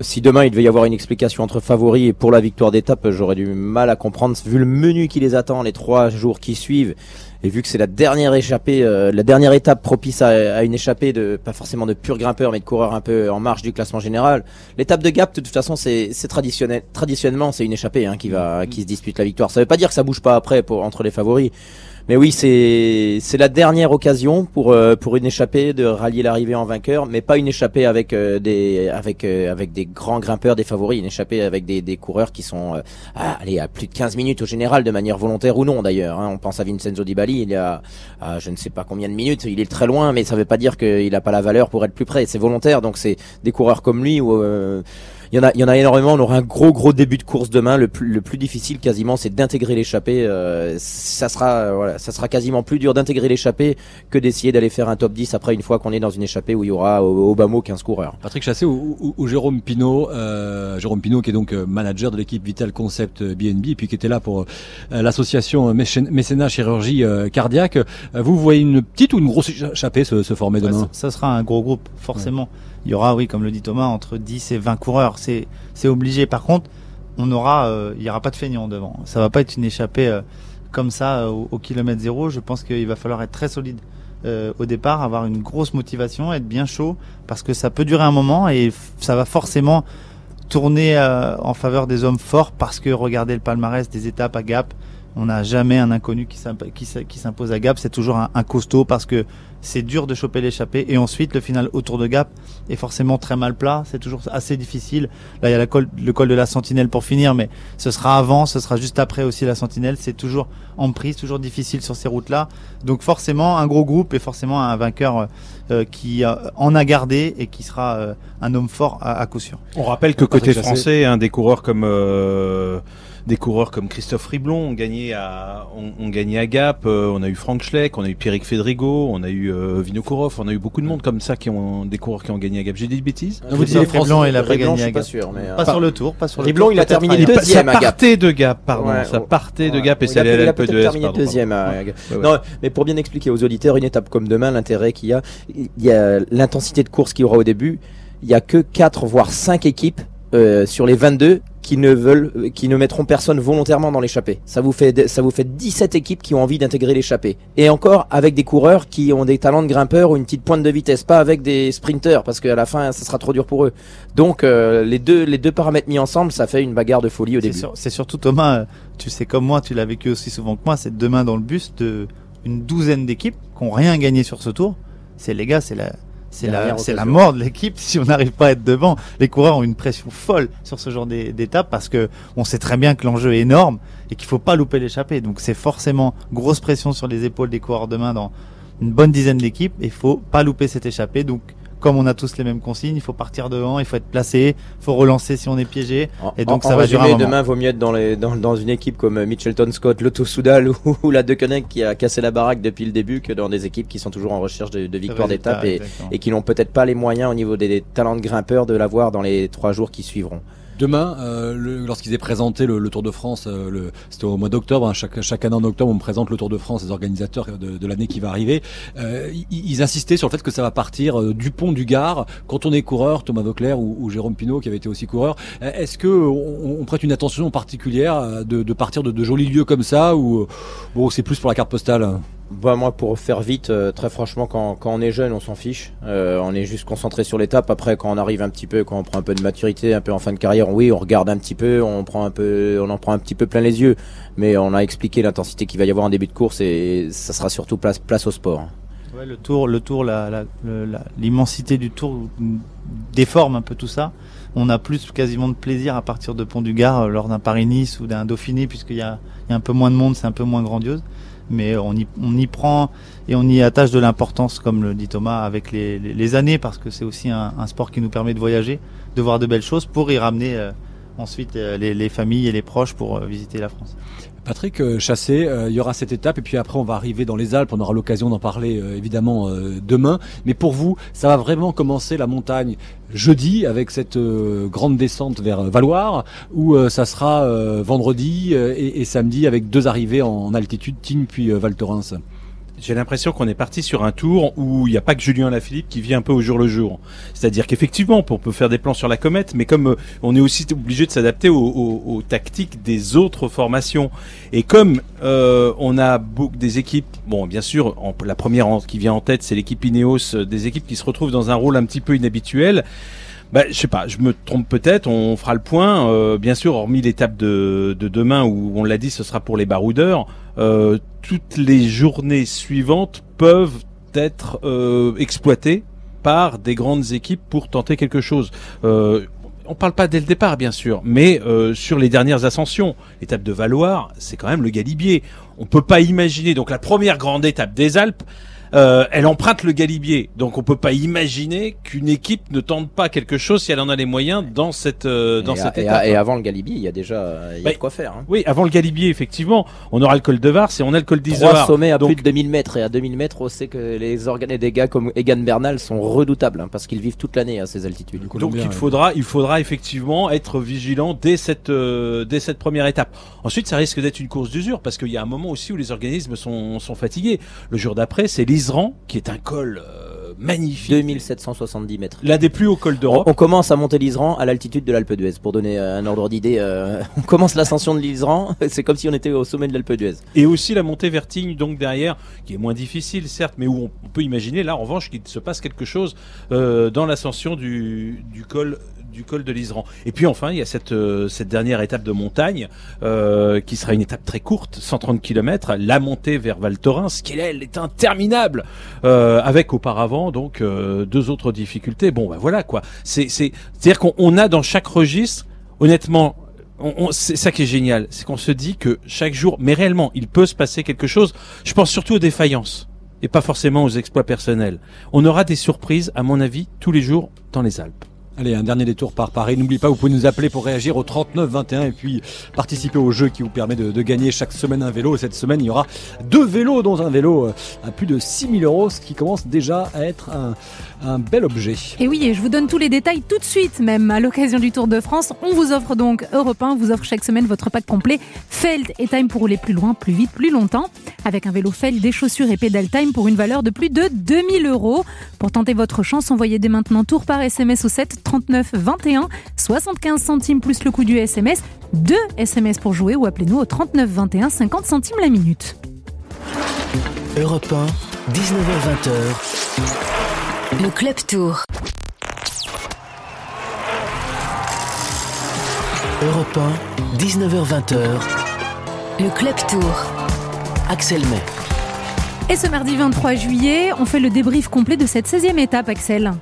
Si demain il devait y avoir une explication entre favoris et pour la victoire d'étape, j'aurais du mal à comprendre vu le menu qui les attend les trois jours qui suivent et vu que c'est la dernière échappée, la dernière étape propice à, une échappée de pas forcément de purs grimpeurs mais de coureurs un peu en marge du classement général. L'étape de Gap, de toute façon, c'est traditionnel. Traditionnellement, c'est une échappée hein, qui va qui se dispute la victoire. Ça veut pas dire que ça bouge pas après pour entre les favoris. Mais oui, c'est c'est la dernière occasion pour euh, pour une échappée de rallier l'arrivée en vainqueur, mais pas une échappée avec euh, des avec euh, avec des grands grimpeurs des favoris, une échappée avec des, des coureurs qui sont à, allez, à plus de 15 minutes au général de manière volontaire ou non d'ailleurs. Hein. On pense à Vincenzo Di Bali, il y a je ne sais pas combien de minutes, il est très loin, mais ça veut pas dire qu'il a pas la valeur pour être plus près. C'est volontaire, donc c'est des coureurs comme lui ou il y en a, il y en a énormément. On aura un gros, gros début de course demain. Le plus, le plus difficile, quasiment, c'est d'intégrer l'échappée. Euh, ça sera, euh, voilà, ça sera quasiment plus dur d'intégrer l'échappée que d'essayer d'aller faire un top 10 après une fois qu'on est dans une échappée où il y aura au, au bas mot 15 coureurs. Patrick Chassé ou, ou, Jérôme Pinault, euh, Jérôme Pinault qui est donc euh, manager de l'équipe Vital Concept BNB et puis qui était là pour l'association mécénat chirurgie cardiaque. vous voyez une petite ou une grosse échappée se, se former demain ça, sera un gros groupe forcément il y aura, oui, comme le dit Thomas, entre 10 et 20 coureurs. C'est, obligé. Par contre, on aura, euh, il y aura pas de feignant devant. Ça va pas être une échappée euh, comme ça euh, au, kilomètre zéro. Je pense qu'il va falloir être très solide au départ, avoir une grosse motivation, être bien chaud, parce que ça peut durer un moment et ça va forcément tourner en faveur des hommes forts, parce que regardez le palmarès des étapes à Gap. On n'a jamais un inconnu qui s'impose à Gap. C'est toujours un costaud parce que c'est dur de choper l'échappée. Et ensuite, le final autour de Gap est forcément très mal plat. C'est toujours assez difficile. Là, il y a la col, le col de la Sentinelle pour finir, mais ce sera avant, ce sera juste après aussi la Sentinelle. C'est toujours en prise, toujours difficile sur ces routes-là. Donc forcément, un gros groupe et forcément un vainqueur euh, qui euh, en a gardé et qui sera euh, un homme fort à, à, coup sûr. On rappelle que côté français, un des coureurs comme des coureurs comme Christophe Riblon ont gagné à, ont, gagné à Gap. Euh, on a eu Frank Schleck, on a eu Pierrick Fedrigo, on a eu euh, Vinokourov, on a eu beaucoup de monde comme ça qui ont des coureurs qui ont gagné à Gap. J'ai dit des bêtises Vous dites Riblon, il a pas gagné à Gap. Pas sûr, mais pas sur le tour, pas sur le Riblon, il a terminé deuxième à Gap. Ça partait de Gap, pardon. ça partait de Gap et c'est allé à l'Alpe d'Huez. terminé deuxième à Gap. Non, mais pour bien expliquer aux auditeurs, une étape comme demain, l'intérêt qu'il y a, il y a l'intensité de course qu'il y aura au début. Il y a que 4 voire 5 équipes euh, sur les 22 qui ne veulent, qui ne mettront personne volontairement dans l'échappée. Ça vous fait, ça vous fait 17 équipes qui ont envie d'intégrer l'échappée. Et encore avec des coureurs qui ont des talents de grimpeurs ou une petite pointe de vitesse, pas avec des sprinters parce qu'à la fin ça sera trop dur pour eux. Donc euh, les deux, les deux paramètres mis ensemble, ça fait une bagarre de folie au début. C'est surtout Thomas, tu sais comme moi, tu l'as vécu aussi souvent que moi, c'est demain dans le bus de une douzaine d'équipes qui ont rien gagné sur ce tour. C'est les gars, c'est la, c'est la, c'est la mort de l'équipe si on n'arrive pas à être devant. Les coureurs ont une pression folle sur ce genre d'étape parce que on sait très bien que l'enjeu est énorme et qu'il faut pas louper l'échappée. Donc c'est forcément grosse pression sur les épaules des coureurs demain dans une bonne dizaine d'équipes et il faut pas louper cette échappée. Donc comme on a tous les mêmes consignes, il faut partir devant, il faut être placé, il faut relancer si on est piégé. et donc ça va résumé, durer demain, vaut mieux être dans, les, dans, dans, une équipe comme Mitchelton Scott, Lotto Soudal [LAUGHS] ou, la De qui a cassé la baraque depuis le début que dans des équipes qui sont toujours en recherche de, de victoire d'étape et, et, qui n'ont peut-être pas les moyens au niveau des, talents de grimpeurs de l'avoir dans les trois jours qui suivront. Demain, euh, lorsqu'ils aient présenté le, Tour de France, euh, c'était au mois d'octobre, hein, chaque, chaque année en octobre, on présente le Tour de France, les organisateurs de, l'année qui va arriver. Euh, ils, insistaient sur le fait que ça va partir euh, du pont du Gard. Quand on est coureur, Thomas Vauclair ou, Jérôme Pinault, qui avait été aussi coureur, est-ce que on, on, prête une attention particulière de, partir de, de, jolis lieux comme ça ou bon, c'est plus pour la carte postale bah moi pour faire vite, euh, très franchement quand, quand, on est jeune on s'en fiche, euh, on est juste concentré sur l'étape. Après quand on arrive un petit peu, quand on prend un peu de maturité, un peu en fin de carrière, oui on regarde un petit peu, on prend un peu, on en prend un petit peu plein les yeux. Mais on a expliqué l'intensité qu'il va y avoir en début de course et ça sera surtout place, place au sport. Ouais, le tour, le tour, l'immensité du tour déforme un peu tout ça. On a plus quasiment de plaisir à partir de Pont du Gard euh, lors d'un Paris-Nice ou d'un Dauphiné puisqu'il y a un peu moins de monde, c'est un peu moins grandiose mais on y, on y prend et on y attache de l'importance, comme le dit Thomas, avec les, les, années, parce que c'est aussi un, sport qui nous permet de voyager, de voir de belles choses pour y ramener euh, ensuite euh, les, les, familles et les proches pour euh, visiter la France. Patrick Chassé, il y aura cette étape et puis après on va arriver dans les Alpes, on aura l'occasion d'en parler évidemment demain. Mais pour vous, ça va vraiment commencer la montagne jeudi avec cette grande descente vers Valoir ou ça sera vendredi et, et, samedi avec deux arrivées en, altitude, Tignes puis Val Thorens j'ai l'impression qu'on est parti sur un tour où il n'y a pas que Julien Lafilippe qui vit un peu au jour le jour. C'est-à-dire qu'effectivement, on peut faire des plans sur la comète, mais comme euh, on est aussi obligé de s'adapter aux, tactiques des autres formations, et comme euh, on a des équipes, bon, bien sûr, la première qui vient en tête, c'est l'équipe Ineos, euh, des équipes qui se retrouvent dans un rôle un petit peu inhabituel. Bah, je sais pas, je me trompe peut-être, on fera le point. bien sûr, hormis l'étape de, de, demain où on l'a dit, ce sera pour les baroudeurs. Euh, toutes les journées suivantes peuvent être euh, exploitées par des grandes équipes pour tenter quelque chose. Euh, on parle pas dès le départ, bien sûr, mais euh, sur les dernières ascensions, l'étape de Valoir, c'est quand même le Galibier. On peut pas imaginer donc la première grande étape des Alpes euh, elle emprunte le Galibier. Donc on peut pas imaginer qu'une équipe ne tente pas quelque chose si elle en a les moyens dans cette euh, dans cette étape. Et, avant le Galibier, il y a déjà il y a bah, de quoi faire. Hein. Oui, avant le Galibier, effectivement, on aura le col de Vars et on a le col d'Isère. Trois sommets à plus de 2000 mètres et à 2000 mètres, on sait que les organes des gars comme Egan Bernal sont redoutables hein, parce qu'ils vivent toute l'année à ces altitudes. Donc il faudra il faudra effectivement être vigilant dès cette euh, dès cette première étape. Ensuite, ça risque d'être une course d'usure parce qu'il y a un moment aussi où les organismes sont sont fatigués. Le jour d'après, c'est l'Isran qui est un col euh, magnifique. 2770 mètres. L'un des plus hauts cols d'Europe. On, commence à monter l'Isran à l'altitude de l'Alpe d'Huez. Pour donner euh, un ordre d'idée, euh, [LAUGHS] on commence l'ascension de l'Isran, [LAUGHS] c'est comme si on était au sommet de l'Alpe d'Huez. Et aussi la montée vertigne, donc derrière, qui est moins difficile, certes, mais où on peut imaginer, là, en revanche, qu'il se passe quelque chose dans l'ascension du, du col du col de l'Isran. Et puis enfin, il y a cette, euh, cette dernière étape de montagne euh, qui sera une étape très courte, 130 km, la montée vers Val Thorens, qui elle est interminable, euh, avec auparavant donc deux autres difficultés. Bon, ben voilà quoi. C'est c'est à dire qu'on a dans chaque registre, honnêtement. On, c'est ça qui est génial, c'est qu'on se dit que chaque jour, mais réellement, il peut se passer quelque chose. Je pense surtout aux défaillances et pas forcément aux exploits personnels. On aura des surprises, à mon avis, tous les jours dans les Alpes. Allez, un dernier détour par Paris. N'oubliez pas, vous pouvez nous appeler pour réagir au 39 21 et puis participer au jeu qui vous permet de, gagner chaque semaine un vélo. cette semaine, il y aura deux vélos, dont un vélo euh, à plus de 6000 euros, ce qui commence déjà à être un, bel objet. Et oui, et je vous donne tous les détails tout de suite, même à l'occasion du Tour de France. On vous offre donc Europe 1, vous offre chaque semaine votre pack complet Feld et Time pour rouler plus loin, plus vite, plus longtemps. Avec un vélo Feld, des chaussures et pédale Time pour une valeur de plus de 2000 euros. Pour tenter votre chance, envoyez dès maintenant Tour par SMS au 7 39 21, 75 centimes plus le coût du SMS, 2 SMS pour jouer ou appelez-nous au 39 21, 50 centimes la minute. Europe 1, 19h20. Le Club Tour. Europe 1, 19h20. Le Club Tour. Axel May. Et ce mardi 23 juillet, on fait le débrief complet de cette 16e étape, Axel.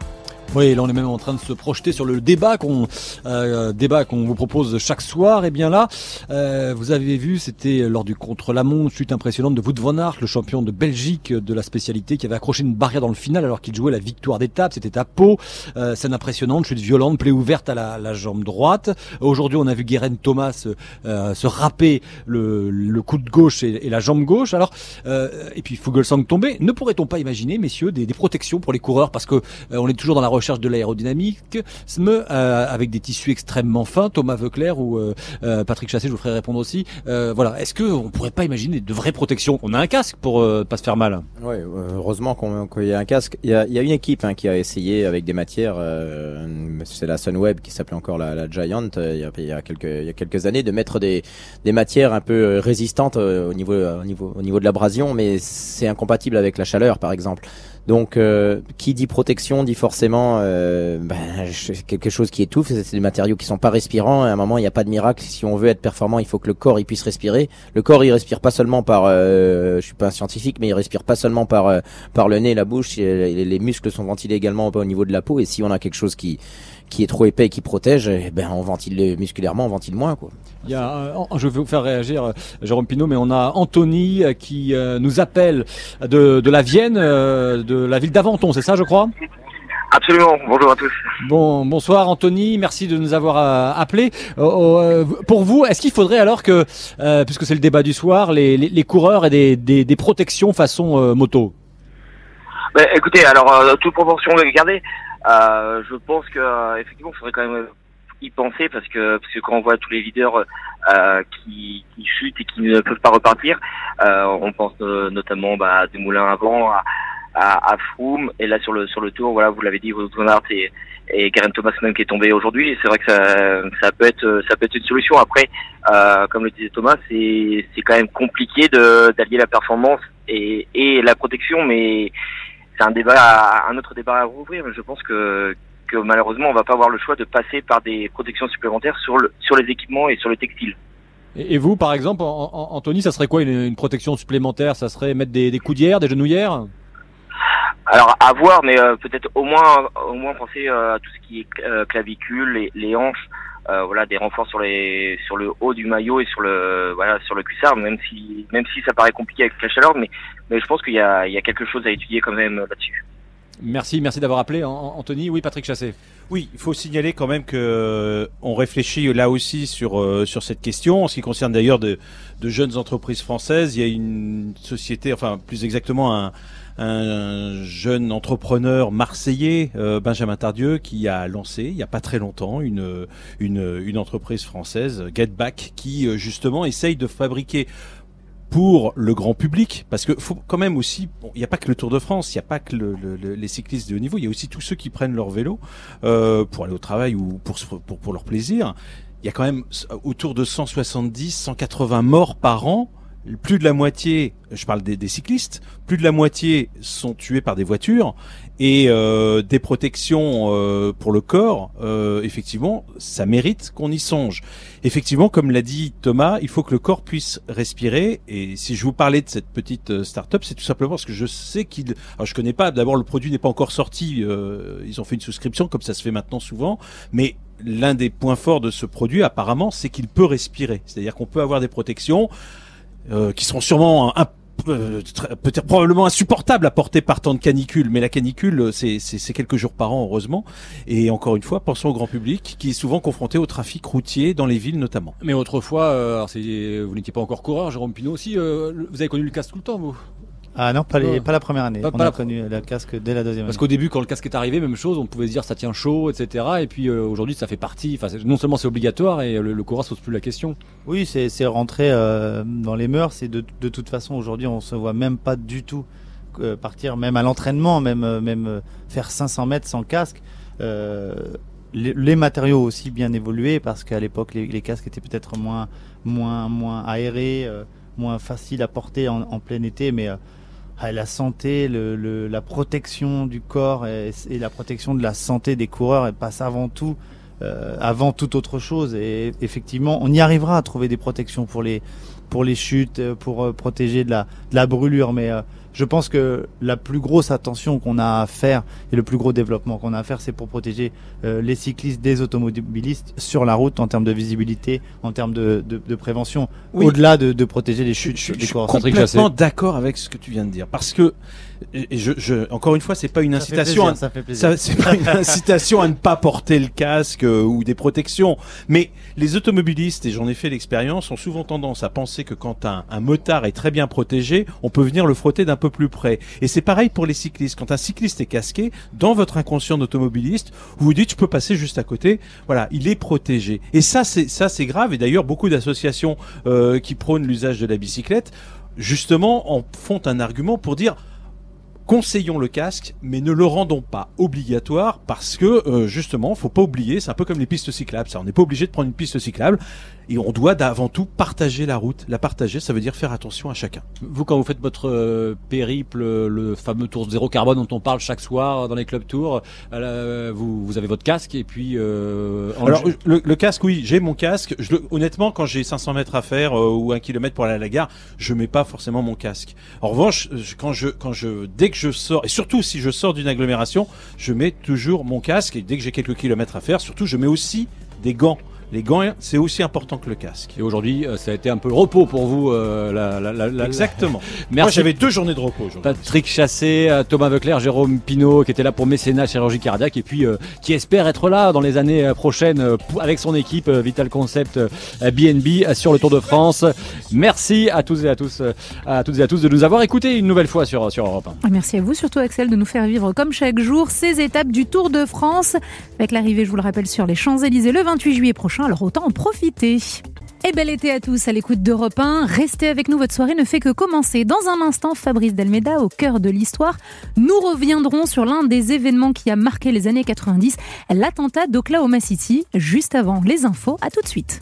Oui, là on est même en train de se projeter sur le débat qu'on euh, débat qu'on vous propose chaque soir. Et bien là, euh, vous avez vu, c'était lors du contre-la-montre, chute impressionnante de Wout van Aert, le champion de Belgique de la spécialité, qui avait accroché une barrière dans le final alors qu'il jouait la victoire d'étape. C'était à Pau. Euh, scène impressionnante, chute violente, plaie ouverte à la, la jambe droite. Aujourd'hui, on a vu Guérin Thomas euh, se râper le, le, coup de gauche et, la jambe gauche. Alors, euh, et puis Fugelsang tomber. Ne pourrait-on pas imaginer, messieurs, des, des, protections pour les coureurs? Parce que on est toujours dans la recherche de l'aérodynamique, euh, avec des tissus extrêmement fins. Thomas Veuclair ou euh, euh, Patrick Chassé, je vous ferai répondre aussi. voilà, est-ce que on pourrait pas imaginer de vraies protections? On a un casque pour pas se faire mal. Ouais, heureusement qu'il y a un casque. Il y a, une équipe hein, qui a essayé avec des matières. c'est la Sunweb qui s'appelait encore la, Giant. Il y, a, il y, a, quelques années de mettre des matières un peu résistantes au niveau de l'abrasion, mais c'est incompatible avec la chaleur, par exemple. Donc, euh, qui dit protection dit forcément euh, ben, quelque chose qui étouffe. C'est des matériaux qui sont pas respirants. À un moment, il n'y a pas de miracle. Si on veut être performant, il faut que le corps il puisse respirer. Le corps, il respire pas seulement par. Euh, je suis pas un scientifique, mais il respire pas seulement par euh, par le nez, la bouche. Les, les muscles sont ventilés également au niveau de la peau. Et si on a quelque chose qui qui est trop épais et qui protège, eh ben on ventile musculairement, on ventile moins quoi. Il y a, euh, je vais vous faire réagir, euh, Jérôme Pinault, mais on a Anthony euh, qui nous appelle de, de la Vienne, de la ville d'Aventon, c'est ça, je crois? Absolument. Bonjour à tous. Bon, bonsoir Anthony, merci de nous avoir euh, appelé. pour vous, est-ce qu'il faudrait alors que, puisque c'est le débat du soir, les, les, coureurs aient des, des, des protections façon moto? Ben, Écoutez, alors toute proportion gardée, euh, je pense que euh, effectivement, il faudrait quand même y penser parce que parce que quand on voit tous les leaders euh, qui, qui chutent et qui ne peuvent pas repartir, euh, on pense notamment bah, à Moulins avant, à, à, à, Froome et là sur le sur le tour, voilà, vous l'avez dit, Wout et et Garen Thomas même qui est tombé aujourd'hui. C'est vrai que ça, ça peut être ça peut être une solution. Après, euh, comme le disait Thomas, c'est c'est quand même compliqué de d'allier la performance et et la protection, mais c'est un débat, un autre débat à rouvrir, mais je pense que, que malheureusement, on va pas avoir le choix de passer par des protections supplémentaires sur, le, sur les équipements et sur le textile. Et vous, par exemple, Anthony, ça serait quoi une, protection supplémentaire? Ça serait mettre des, des coudières, des genouillères? Alors à voir, mais euh, peut-être au moins au moins penser euh, à tout ce qui est euh, clavicule, les, les hanches, euh, voilà des renforts sur les sur le haut du maillot et sur le voilà sur le cuissard même si même si ça paraît compliqué avec la chaleur mais mais je pense qu'il y a il y a quelque chose à étudier quand même là-dessus. Merci, merci d'avoir appelé Anthony. Oui, Patrick Chassé. Oui, il faut signaler quand même que euh, on réfléchit là aussi sur euh, sur cette question en ce qui concerne d'ailleurs de, de jeunes entreprises françaises. Il y a une société, enfin plus exactement un un jeune entrepreneur marseillais, euh, Benjamin Tardieu, qui a lancé il n'y a pas très longtemps une, une, une entreprise française, Getback, qui justement essaye de fabriquer pour le grand public, parce que faut quand même aussi, il n'y a pas que le Tour de France, il n'y a pas que le, les cyclistes de haut niveau, il y a aussi tous ceux qui prennent leur vélo euh, pour aller au travail ou pour, pour, pour leur plaisir. Il y a quand même autour de 170, 180 morts par an plus de la moitié, je parle des, cyclistes, plus de la moitié sont tués par des voitures et euh, des protections euh, pour le corps, euh, effectivement, ça mérite qu'on y songe. Effectivement, comme l'a dit Thomas, il faut que le corps puisse respirer. Et si je vous parlais de cette petite start-up, c'est tout simplement parce que je sais qu'il. Alors je connais pas. D'abord, le produit n'est pas encore sorti. ils ont fait une souscription, comme ça se fait maintenant souvent. Mais l'un des points forts de ce produit, apparemment, c'est qu'il peut respirer. C'est-à-dire qu'on peut avoir des protections. Euh, qui seront sûrement un, euh, peut-être probablement insupportables à porter par temps de canicule, mais la canicule, c'est quelques jours par an, heureusement. Et encore une fois, pensons au grand public qui est souvent confronté au trafic routier dans les villes notamment. Mais autrefois, euh, vous n'étiez pas encore coureur, Jérôme Pinot aussi, vous avez connu le casque tout le temps, vous? Ah non, pas, les, pas la première année. on a connu le casque dès la deuxième Parce qu'au début, quand le casque est arrivé, même chose, on pouvait se dire ça tient chaud, etc. Et puis euh, aujourd'hui, ça fait partie. Enfin, non seulement c'est obligatoire et le, le coureur se pose plus la question. Oui, c'est rentré euh, dans les mœurs. Et de, de toute façon, aujourd'hui, on se voit même pas du tout euh, partir, même à l'entraînement, même, même faire 500 mètres sans casque. Les, matériaux aussi bien évolués parce qu'à l'époque, les, les, casques étaient peut-être moins, moins, moins aérés, moins faciles à porter en, en plein été, mais ah, la santé, le, la protection du corps et, la protection de la santé des coureurs elle passe avant tout, euh, avant toute autre chose. Et effectivement, on y arrivera à trouver des protections pour les pour les chutes, pour euh, protéger de la, de la brûlure, mais euh, je pense que la plus grosse attention qu'on a à faire et le plus gros développement qu'on a à faire, c'est pour protéger euh, les cyclistes des automobilistes sur la route en termes de visibilité, en termes de, de, de prévention, au-delà de, de, protéger les chutes je, des Je suis complètement d'accord avec ce que tu viens de dire, parce que et je, je, encore une fois, c'est pas une incitation, à, c'est pas une [LAUGHS] incitation à ne pas porter le casque euh, ou des protections. Mais les automobilistes, et j'en ai fait l'expérience, ont souvent tendance à penser que quand un, un motard est très bien protégé, on peut venir le frotter d'un peu plus près. Et c'est pareil pour les cyclistes. Quand un cycliste est casqué, dans votre inconscient d'automobiliste, vous vous dites, je peux passer juste à côté. Voilà, il est protégé. Et ça, c'est ça, c'est grave. Et d'ailleurs, beaucoup d'associations euh, qui prônent l'usage de la bicyclette, justement, en font un argument pour dire conseillons le casque, mais ne le rendons pas obligatoire parce que euh, justement, faut pas oublier, c'est un peu comme les pistes cyclables. Ça, on n'est pas obligé de prendre une piste cyclable et on doit avant tout partager la route. La partager, ça veut dire faire attention à chacun. Vous, quand vous faites votre euh, périple, le fameux tour zéro carbone dont on parle chaque soir dans les clubs tours, euh, vous, vous, avez votre casque et puis. Euh, Alors le, le, casque, oui, j'ai mon casque. Je, honnêtement, quand j'ai 500 mètres à faire ou un kilomètre pour aller à la gare, je mets pas forcément mon casque. En revanche, quand je, quand je, dès je sors, et surtout si je sors d'une agglomération, je mets toujours mon casque et dès que j'ai quelques kilomètres à faire, surtout je mets aussi des gants les gants, c'est aussi important que le casque. Et aujourd'hui, euh, ça a été un peu le repos pour vous. Euh, la, Exactement. [LAUGHS] Merci. Moi, j'avais deux journées de repos aujourd'hui. Patrick Chassé, euh, Thomas Veuclair, Jérôme Pinault, qui était là pour mécénat chirurgie cardiaque, et puis qui espère être là dans les années prochaines avec son équipe Vital Concept BNB sur le Tour de France. Merci à tous et à tous, à toutes et à tous de nous avoir écoutés une nouvelle fois sur, sur Europe 1. Merci à vous, surtout Axel, de nous faire vivre comme chaque jour ces étapes du Tour de France. Avec l'arrivée, je vous le rappelle, sur les Champs-Élysées le 28 juillet alors autant en profiter. Et bel été à tous à l'écoute d'Europe 1. Restez avec nous, votre soirée ne fait que commencer. Dans un instant, Fabrice Delmeda au cœur de l'histoire. Nous reviendrons sur l'un des événements qui a marqué les années 90, l'attentat d'Oklahoma City. Juste avant les infos, à tout de suite.